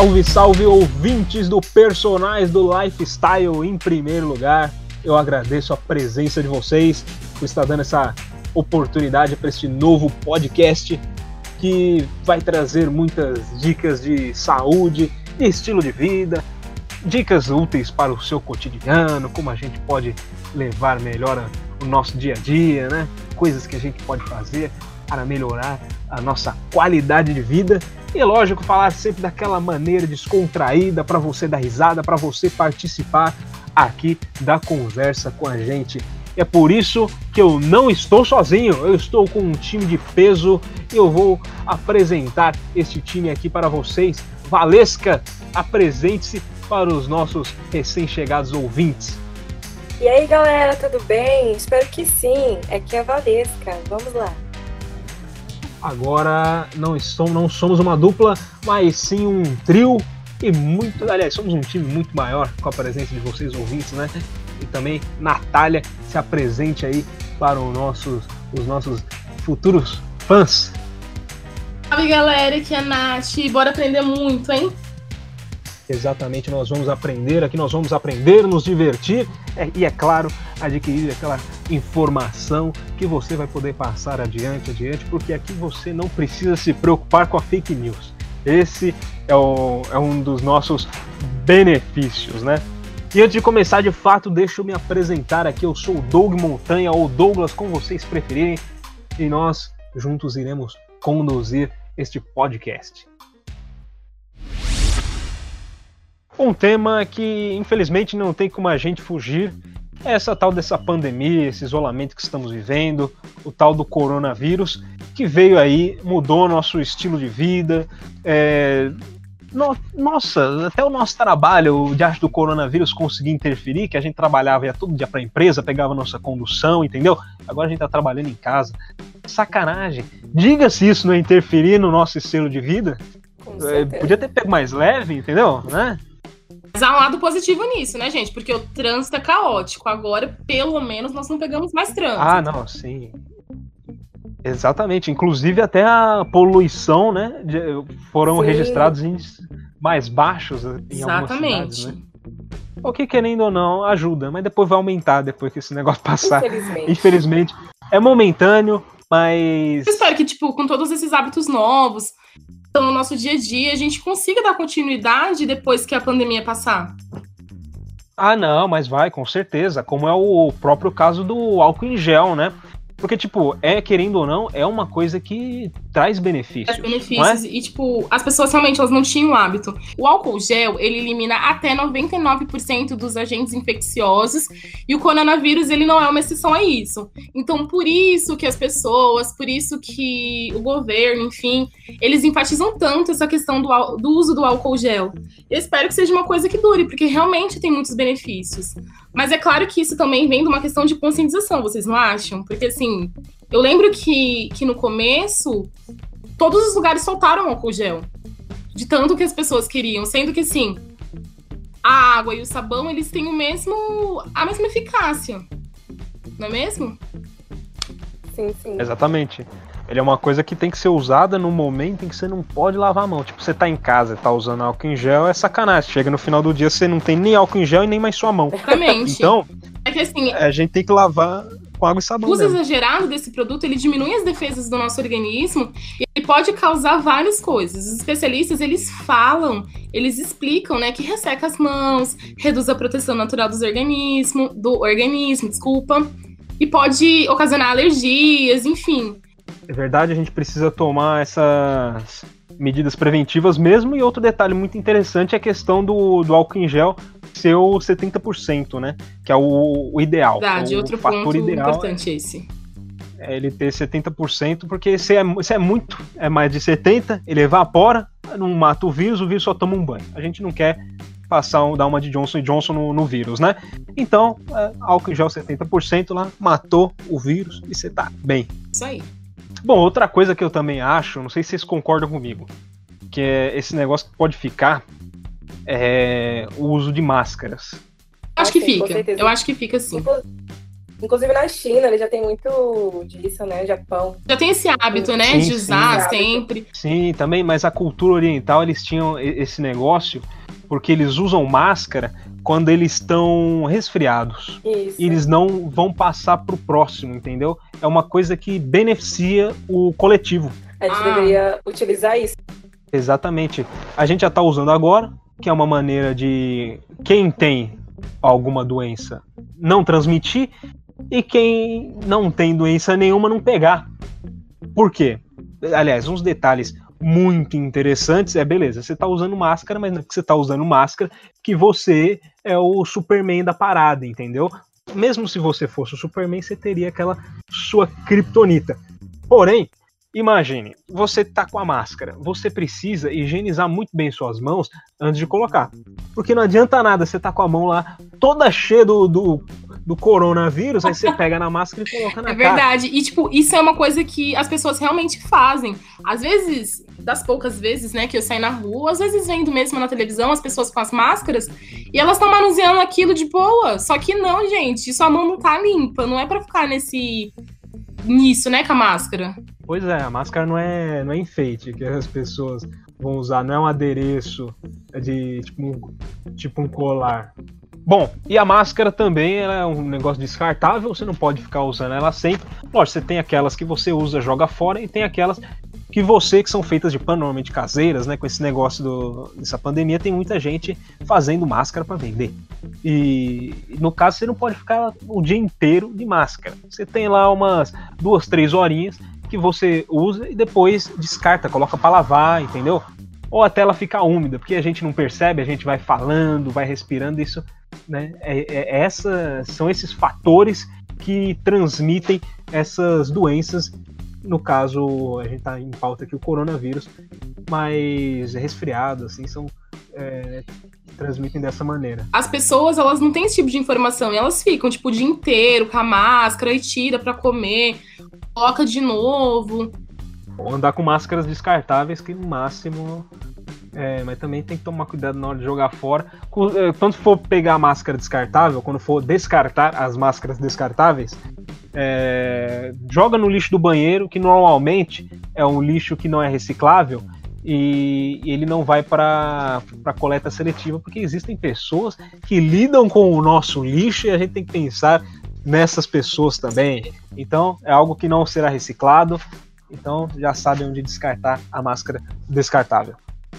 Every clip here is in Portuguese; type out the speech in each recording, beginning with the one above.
Salve, salve ouvintes do Personagens do Lifestyle em primeiro lugar. Eu agradeço a presença de vocês por estar dando essa oportunidade para este novo podcast que vai trazer muitas dicas de saúde, de estilo de vida, dicas úteis para o seu cotidiano, como a gente pode levar melhor o nosso dia a dia, né? Coisas que a gente pode fazer para melhorar a nossa qualidade de vida. E lógico, falar sempre daquela maneira descontraída para você dar risada, para você participar aqui da conversa com a gente. É por isso que eu não estou sozinho, eu estou com um time de peso e eu vou apresentar este time aqui para vocês. Valesca, apresente-se para os nossos recém-chegados ouvintes. E aí galera, tudo bem? Espero que sim. Aqui é a Valesca. Vamos lá. Agora não, estamos, não somos uma dupla, mas sim um trio e muito. Aliás, somos um time muito maior com a presença de vocês ouvintes, né? E também Natália se apresente aí para os nossos, os nossos futuros fãs. Salve galera, aqui é a Nath. Bora aprender muito, hein? Exatamente, nós vamos aprender aqui, nós vamos aprender, nos divertir é, e, é claro, adquirir aquela informação que você vai poder passar adiante, adiante, porque aqui você não precisa se preocupar com a fake news. Esse é, o, é um dos nossos benefícios, né? E antes de começar de fato, deixa eu me apresentar aqui. Eu sou o Doug Montanha, ou Douglas, como vocês preferirem, e nós juntos iremos conduzir este podcast. Um tema que infelizmente não tem como a gente fugir é essa tal dessa pandemia, esse isolamento que estamos vivendo, o tal do coronavírus, que veio aí, mudou nosso estilo de vida. É... No, nossa, até o nosso trabalho, diante do coronavírus, conseguia interferir, que a gente trabalhava ia todo dia para a empresa, pegava nossa condução, entendeu? Agora a gente está trabalhando em casa. Sacanagem. Diga-se isso não interferir no nosso estilo de vida. É, podia ter pego mais leve, entendeu? Né? Mas há um lado positivo nisso, né, gente? Porque o trânsito é caótico. Agora, pelo menos, nós não pegamos mais trânsito. Ah, não, sim. Exatamente. Inclusive até a poluição, né? Foram sim. registrados índices mais baixos em Exatamente. algumas cidades, né? O que, querendo ou não, ajuda, mas depois vai aumentar depois que esse negócio passar. Infelizmente. Infelizmente. É momentâneo, mas. Eu espero que, tipo, com todos esses hábitos novos, então, no nosso dia a dia, a gente consiga dar continuidade depois que a pandemia passar? Ah, não, mas vai, com certeza. Como é o próprio caso do álcool em gel, né? Porque, tipo, é, querendo ou não, é uma coisa que traz benefícios. Traz benefícios. É? E, tipo, as pessoas realmente elas não tinham o hábito. O álcool gel, ele elimina até 99% dos agentes infecciosos. E o coronavírus, ele não é uma exceção a isso. Então, por isso que as pessoas, por isso que o governo, enfim, eles enfatizam tanto essa questão do, do uso do álcool gel. Eu espero que seja uma coisa que dure, porque realmente tem muitos benefícios. Mas é claro que isso também vem de uma questão de conscientização, vocês não acham? Porque, assim, eu lembro que, que no começo, todos os lugares soltaram álcool gel. De tanto que as pessoas queriam. Sendo que, assim, a água e o sabão, eles têm o mesmo, a mesma eficácia. Não é mesmo? Sim, sim. Exatamente. Ele é uma coisa que tem que ser usada no momento em que você não pode lavar a mão. Tipo, você tá em casa e tá usando álcool em gel, é sacanagem. Chega no final do dia, você não tem nem álcool em gel e nem mais sua mão. Exatamente. Então, é que assim, a gente tem que lavar com água e sabão. O uso mesmo. exagerado desse produto, ele diminui as defesas do nosso organismo e ele pode causar várias coisas. Os especialistas, eles falam, eles explicam, né, que resseca as mãos, reduz a proteção natural dos organismo, do organismo, desculpa, e pode ocasionar alergias, enfim. É verdade, a gente precisa tomar essas medidas preventivas mesmo. E outro detalhe muito interessante é a questão do, do álcool em gel ser o 70%, né? Que é o, o ideal. Verdade, o outro ponto ideal importante é esse. É ele ter 70%, porque se é, se é muito, é mais de 70%, ele evapora, não mata o vírus, o vírus só toma um banho. A gente não quer passar, dar uma de Johnson Johnson no, no vírus, né? Então, é, álcool em gel 70% lá, matou o vírus e você tá bem. Isso aí. Bom, outra coisa que eu também acho, não sei se vocês concordam comigo, que é esse negócio que pode ficar é o uso de máscaras. Acho que fica. Eu acho que fica sim. Inclusive na China, ele já tem muito disso, né? Japão. Já tem esse hábito, né? Sim, de sim. usar Esse sempre. Sim, também, mas a cultura oriental eles tinham esse negócio porque eles usam máscara quando eles estão resfriados. Isso. E eles não vão passar pro próximo, entendeu? É uma coisa que beneficia o coletivo. A gente Ah. deveria utilizar isso. Exatamente. A gente já está usando agora, que é uma maneira de quem tem alguma doença não transmitir e quem não tem doença nenhuma não pegar. Por quê? Aliás, uns detalhes muito interessantes é beleza, você está usando máscara, mas não é que você está usando máscara que você é o Superman da parada, entendeu? Mesmo se você fosse o Superman, você teria aquela sua kryptonita. Porém, Imagine, você tá com a máscara, você precisa higienizar muito bem suas mãos antes de colocar. Porque não adianta nada você tá com a mão lá toda cheia do, do, do coronavírus, aí você pega na máscara e coloca na É cara. verdade. E, tipo, isso é uma coisa que as pessoas realmente fazem. Às vezes, das poucas vezes, né, que eu saio na rua, às vezes vendo mesmo na televisão as pessoas com as máscaras e elas estão manuseando aquilo de boa. Só que não, gente. Sua mão não tá limpa. Não é pra ficar nesse. nisso, né, com a máscara. Pois é, a máscara não é, não é enfeite que as pessoas vão usar, não é um adereço de tipo um, tipo um colar. Bom, e a máscara também é um negócio descartável, você não pode ficar usando ela sempre. Lógico, você tem aquelas que você usa, joga fora, e tem aquelas que você, que são feitas de pano, normalmente caseiras, né? Com esse negócio do, dessa pandemia, tem muita gente fazendo máscara para vender. E no caso, você não pode ficar o dia inteiro de máscara. Você tem lá umas duas, três horinhas que você usa e depois descarta, coloca para lavar, entendeu? Ou até ela ficar úmida, porque a gente não percebe, a gente vai falando, vai respirando, isso, né? É, é- essa, são esses fatores que transmitem essas doenças. No caso, a gente tá em pauta aqui o coronavírus, mas resfriado, assim, são é, transmitem dessa maneira. As pessoas, elas não têm esse tipo de informação. E elas ficam, tipo, o dia inteiro com a máscara e tira pra comer, coloca de novo. Ou andar com máscaras descartáveis, que no máximo. É, mas também tem que tomar cuidado na hora de jogar fora. É, Quando for pegar a máscara descartável, quando for descartar as máscaras descartáveis, é, joga no lixo do banheiro, que normalmente é um lixo que não é reciclável e ele não vai para coleta seletiva, porque existem pessoas que lidam com o nosso lixo e a gente tem que pensar nessas pessoas também. Então é algo que não será reciclado. Então já sabem onde descartar a máscara descartável.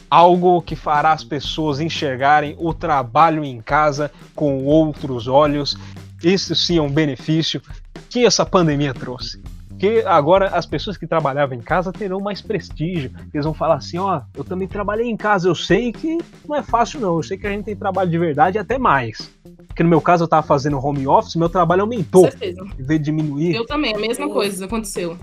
Algo que fará as pessoas enxergarem o trabalho em casa com outros olhos. Isso sim é um benefício que essa pandemia trouxe. Porque agora as pessoas que trabalhavam em casa terão mais prestígio. Eles vão falar assim: ó, eu também trabalhei em casa, eu sei que não é fácil não, eu sei que a gente tem trabalho de verdade e até mais. Porque no meu caso eu tava fazendo home office, meu trabalho Com aumentou, certeza. em vez de diminuir. Eu também, a mesma coisa aconteceu.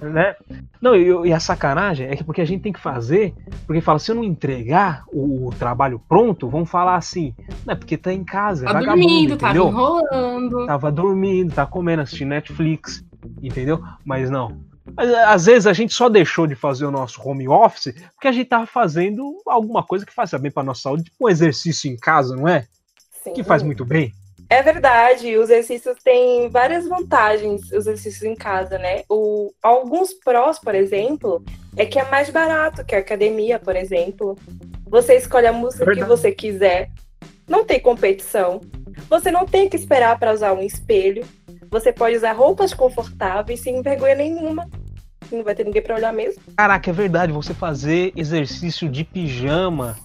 né? Não, e, e a sacanagem é que porque a gente tem que fazer, porque fala, se eu não entregar o, o trabalho pronto, vão falar assim, não é porque tá em casa, é Tá vagabundo, dormindo, tava entendeu? enrolando. Tava dormindo, tá comendo, assistindo Netflix, entendeu? Mas não. Mas, às vezes a gente só deixou de fazer o nosso home office porque a gente tava fazendo alguma coisa que faz bem pra nossa saúde, tipo um exercício em casa, não é? Sim. Que faz muito bem. É verdade, os exercícios têm várias vantagens, os exercícios em casa, né? O, alguns prós, por exemplo, é que é mais barato que a academia, por exemplo. Você escolhe a música que você quiser, não tem competição. Você não tem que esperar para usar um espelho. Você pode usar roupas confortáveis sem vergonha nenhuma. Não vai ter ninguém para olhar mesmo. Caraca, é verdade, você fazer exercício de pijama.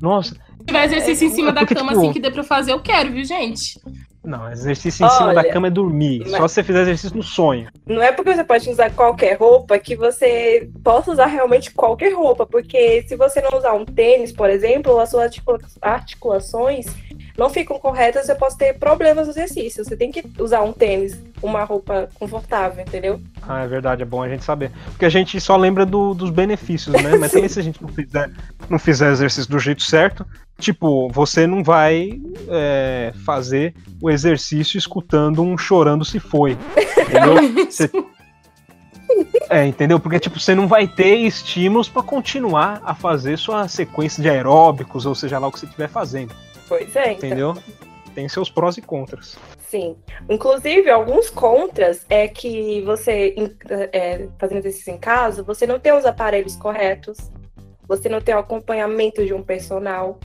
Nossa, Se tiver exercício em cima É da porque, cama, tipo, assim, que dê pra fazer, eu quero, viu, gente? Não, exercício em cima da Olha, cama é dormir. mas- Só se você fizer exercício no sonho. Não é porque você pode usar qualquer roupa que você possa usar realmente qualquer roupa, porque se você não usar um tênis, por exemplo, as suas articula- articulações não ficam corretas, você pode ter problemas no exercício. Você tem que usar um tênis, uma roupa confortável, entendeu? Ah, é verdade, é bom a gente saber. Porque a gente só lembra do- dos benefícios, né? Mas também se a gente não fizer, não fizer exercício do jeito certo, tipo, você não vai é, fazer o exercício escutando um chorando se foi. Entendeu? Você- É, entendeu? Porque, tipo, você não vai ter estímulos pra continuar a fazer sua sequência de aeróbicos, ou seja lá o que você estiver fazendo. Pois é, então. Entendeu? Tem seus prós e contras. Sim. Inclusive, alguns contras é que você, é, fazendo exercício em casa, você não tem os aparelhos corretos, você não tem o acompanhamento de um personal.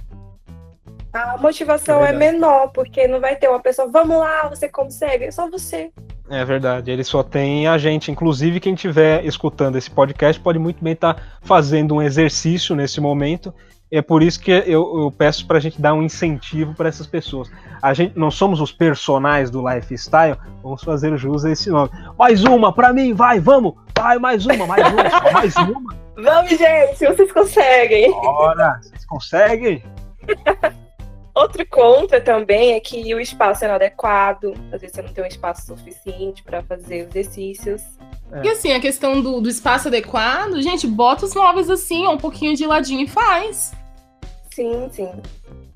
A motivação é, é menor, porque não vai ter uma pessoa, vamos lá, você consegue, é só você. É verdade, ele só tem a gente. Inclusive, quem estiver escutando esse podcast pode muito bem estar tá fazendo um exercício nesse momento. É por isso que eu, eu peço para a gente dar um incentivo para essas pessoas. A gente não somos os personagens do lifestyle, vamos fazer jus a esse nome. Mais uma para mim, vai, vamos, vai mais uma, mais uma, mais uma. Vamos, gente, vocês conseguem. Bora, vocês conseguem? Outro contra também é que o espaço é inadequado. Às vezes você não tem um espaço suficiente para fazer exercícios. É. E assim, a questão do, do espaço adequado, gente, bota os móveis assim, um pouquinho de ladinho e faz. Sim, sim.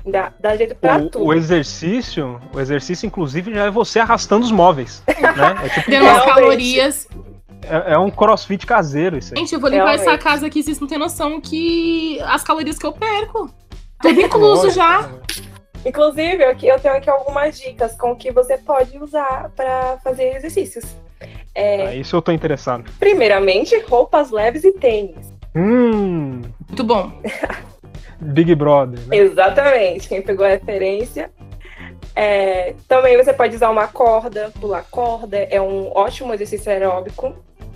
Dá, dá jeito pra o, tudo. O exercício, o exercício, inclusive, já é você arrastando os móveis. né? É tipo Tendo umas calorias. É, é, um crossfit caseiro isso aí. Gente, eu vou limpar Realmente. essa casa aqui, vocês não têm noção que as calorias que eu perco. Tudo incluso já. Inclusive, aqui, eu tenho aqui algumas dicas com que você pode usar para fazer exercícios. É, ah, isso eu tô interessado. Primeiramente, roupas leves e tênis. Hum. Muito bom. Big Brother. Né? Exatamente. Quem pegou a referência. É, também você pode usar uma corda, pular corda, é um ótimo exercício aeróbico.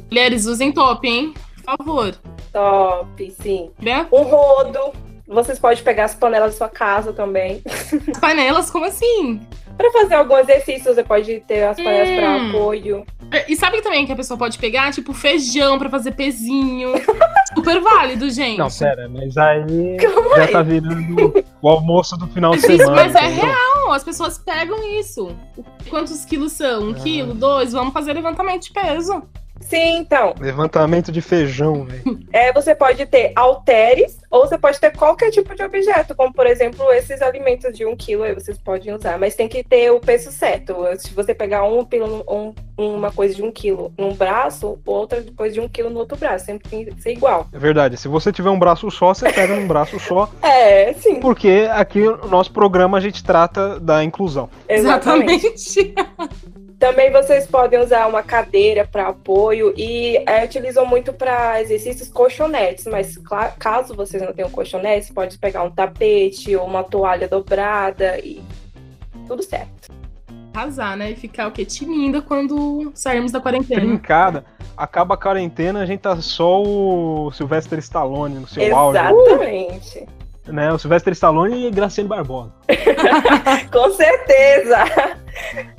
Mulheres, usem top, hein? Por favor. Top, sim. É? Um rodo, vocês podem pegar as panelas da sua casa também. Panelas? Como assim? Para fazer algum exercício, você pode ter as panelas hum. para apoio. E sabe também que a pessoa pode pegar, tipo, feijão para fazer pezinho. Super válido, gente. Não, pera, mas aí Como já é? tá virando o almoço do final de semana. Mas é real, as pessoas pegam isso. Quantos quilos são? Um ah. quilo, dois? Vamos fazer levantamento de peso. Sim, então. Levantamento de feijão, velho. É, você pode ter halteres ou você pode ter qualquer tipo de objeto, como por exemplo esses alimentos de um quilo aí vocês podem usar, mas tem que ter o peso certo. Se você pegar um, um, uma coisa de um quilo num braço, outra depois de um quilo no outro braço, sempre tem que ser igual. É verdade. Se você tiver um braço só, você pega num braço só. É, sim. Porque aqui no nosso programa a gente trata da inclusão. Exatamente. Também vocês podem usar uma cadeira para apoio e é, utilizam muito para exercícios colchonetes, mas caso vocês não tenham colchonete, pode pegar um tapete ou uma toalha dobrada e tudo certo. Arrasar, né? E ficar o quê? Timindo quando sairmos da quarentena. Trincada. Acaba a quarentena, a gente tá só o Sylvester Stallone no seu Exatamente. áudio. Exatamente. Né, o Sylvester Stallone e Graciane Barbosa. Com certeza!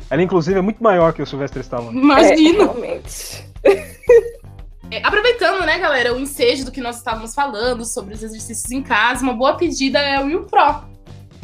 Ela, inclusive, é muito maior que o Sylvester Stallone. Imagina! É, realmente. É, aproveitando, né, galera, o ensejo do que nós estávamos falando sobre os exercícios em casa, uma boa pedida é o Will Pro.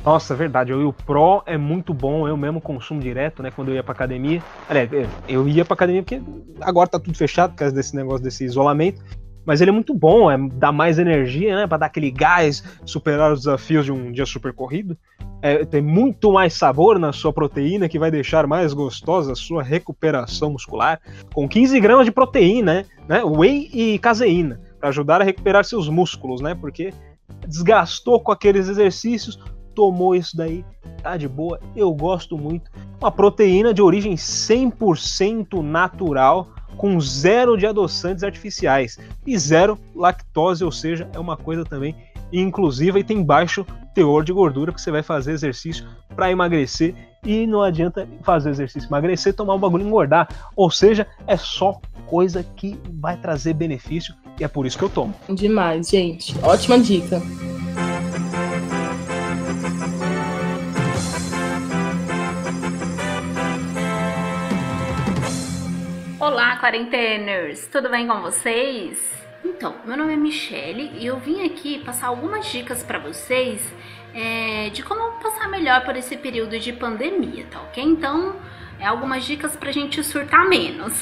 Nossa, verdade, o Will Pro é muito bom, eu mesmo consumo direto, né, quando eu ia pra academia. Aliás, eu ia pra academia porque agora tá tudo fechado por causa desse negócio, desse isolamento. Mas ele é muito bom, é, dá mais energia, né, pra dar aquele gás, superar os desafios de um dia super corrido é, tem muito mais sabor na sua proteína, que vai deixar mais gostosa a sua recuperação muscular, com 15 gramas de proteína, né? Whey e caseína, para ajudar a recuperar seus músculos, né? Porque desgastou com aqueles exercícios, tomou isso daí, tá de boa, eu gosto muito. Uma proteína de origem 100% natural, com zero de adoçantes artificiais e zero lactose, ou seja, é uma coisa também inclusiva e tem baixo teor de gordura, porque você vai fazer exercício para emagrecer e não adianta fazer exercício emagrecer, tomar um bagulho e engordar. Ou seja, é só coisa que vai trazer benefício e é por isso que eu tomo. Demais, gente. Ótima dica. Olá, quarenteners! Tudo bem com vocês? Então, meu nome é Michele e eu vim aqui passar algumas dicas para vocês é, de como passar melhor por esse período de pandemia, tá ok? Então, é algumas dicas para a gente surtar menos.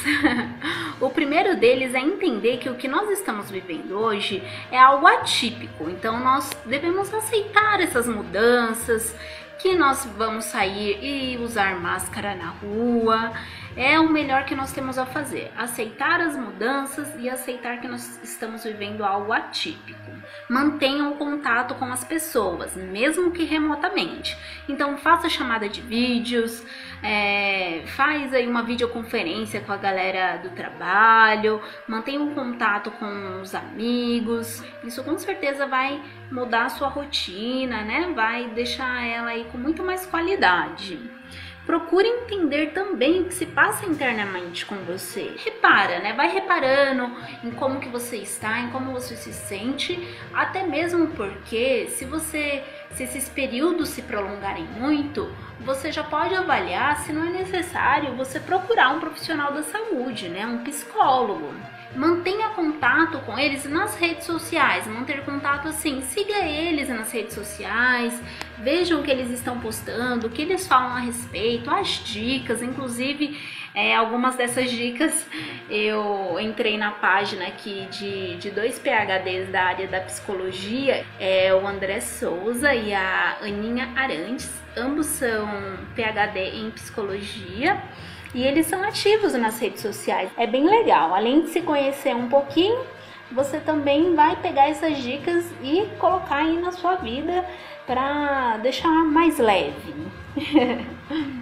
o primeiro deles é entender que o que nós estamos vivendo hoje é algo atípico, então nós devemos aceitar essas mudanças, que nós vamos sair e usar máscara na rua, é o melhor que nós temos a fazer. Aceitar as mudanças e aceitar que nós estamos vivendo algo atípico. Mantenha o contato com as pessoas, mesmo que remotamente. Então faça chamada de vídeos, é, faz aí uma videoconferência com a galera do trabalho, mantenha um contato com os amigos. Isso com certeza vai mudar a sua rotina, né? Vai deixar ela aí com muito mais qualidade. Procure entender também o que se passa internamente com você. Repara, né? Vai reparando em como que você está, em como você se sente, até mesmo porque se você se esses períodos se prolongarem muito, você já pode avaliar se não é necessário você procurar um profissional da saúde, né? Um psicólogo mantenha contato com eles nas redes sociais, manter contato assim, siga eles nas redes sociais, vejam o que eles estão postando, o que eles falam a respeito, as dicas, inclusive é, algumas dessas dicas eu entrei na página aqui de, de dois PHDs da área da psicologia, é o André Souza e a Aninha Arantes, ambos são PHD em psicologia e eles são ativos nas redes sociais. É bem legal. Além de se conhecer um pouquinho, você também vai pegar essas dicas e colocar aí na sua vida para deixar mais leve.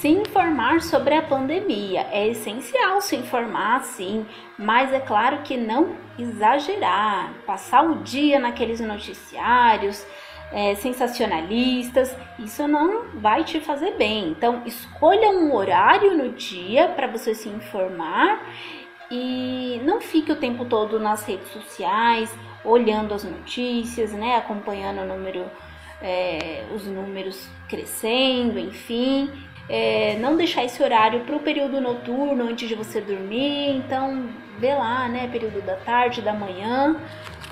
se informar sobre a pandemia. É essencial se informar, sim, mas é claro que não exagerar, passar o dia naqueles noticiários, é, sensacionalistas, isso não vai te fazer bem. Então, escolha um horário no dia para você se informar e não fique o tempo todo nas redes sociais olhando as notícias, né, acompanhando o número, é, os números crescendo, enfim. É, não deixar esse horário para o período noturno antes de você dormir. Então, vê lá, né, período da tarde, da manhã,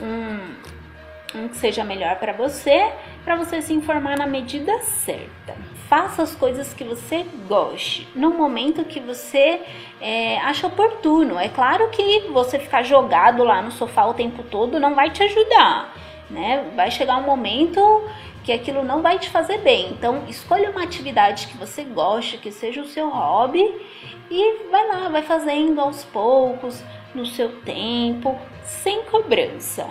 um, um que seja melhor para você, para você se informar na medida certa. Faça as coisas que você goste, no momento que você é, acha oportuno. É claro que você ficar jogado lá no sofá o tempo todo não vai te ajudar, né? Vai chegar um momento que aquilo não vai te fazer bem. Então, escolha uma atividade que você goste, que seja o seu hobby e vai lá, vai fazendo aos poucos, no seu tempo, sem cobrança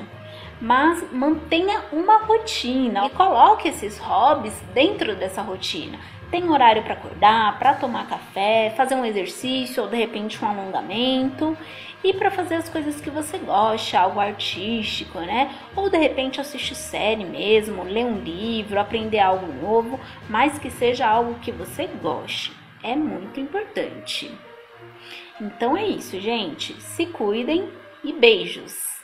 mas mantenha uma rotina e coloque esses hobbies dentro dessa rotina. Tem horário para acordar, para tomar café, fazer um exercício ou de repente um alongamento e para fazer as coisas que você gosta, algo artístico, né? Ou de repente assistir série mesmo, ler um livro, aprender algo novo, mas que seja algo que você goste. É muito importante. Então é isso, gente. Se cuidem e beijos!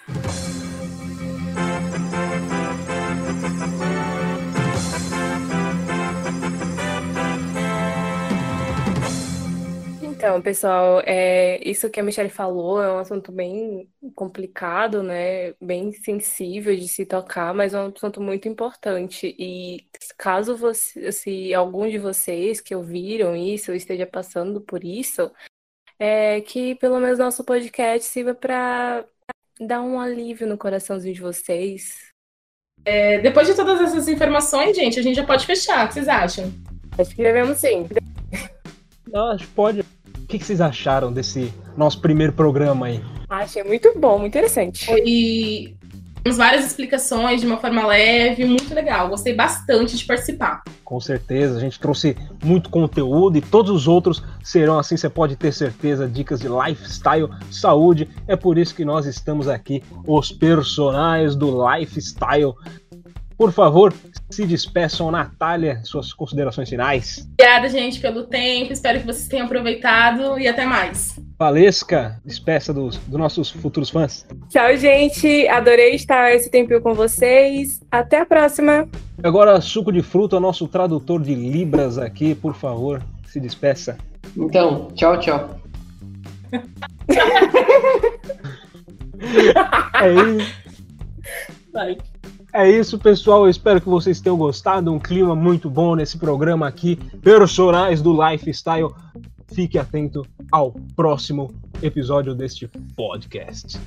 Então, pessoal, é, isso que a Michelle falou é um assunto bem complicado, né? Bem sensível de se tocar, mas é um assunto muito importante. E caso você, se algum de vocês que ouviram isso esteja passando por isso, é que pelo menos nosso podcast sirva para dar um alívio no coraçãozinho de vocês. É, depois de todas essas informações, gente, a gente já pode fechar. O que vocês acham? Acho que devemos sim. Acho que pode que, que vocês acharam desse nosso primeiro programa aí? Achei muito bom, muito interessante. E temos várias explicações de uma forma leve, muito legal. Gostei bastante de participar. Com certeza, a gente trouxe muito conteúdo e todos os outros serão assim, você pode ter certeza, dicas de lifestyle, saúde. É por isso que nós estamos aqui, os personagens do lifestyle. Por favor, se despeçam, Natália, suas considerações finais. Obrigada, gente, pelo tempo. Espero que vocês tenham aproveitado e até mais. Valesca, despeça dos, dos nossos futuros fãs. Tchau, gente. Adorei estar esse tempinho com vocês. Até a próxima. Agora, suco de fruta, nosso tradutor de Libras aqui, por favor, se despeça. Então, tchau, tchau. é isso. Vai. É isso, pessoal. Eu espero que vocês tenham gostado. Um clima muito bom nesse programa aqui. Personagens do Lifestyle. Fique atento ao próximo episódio deste podcast.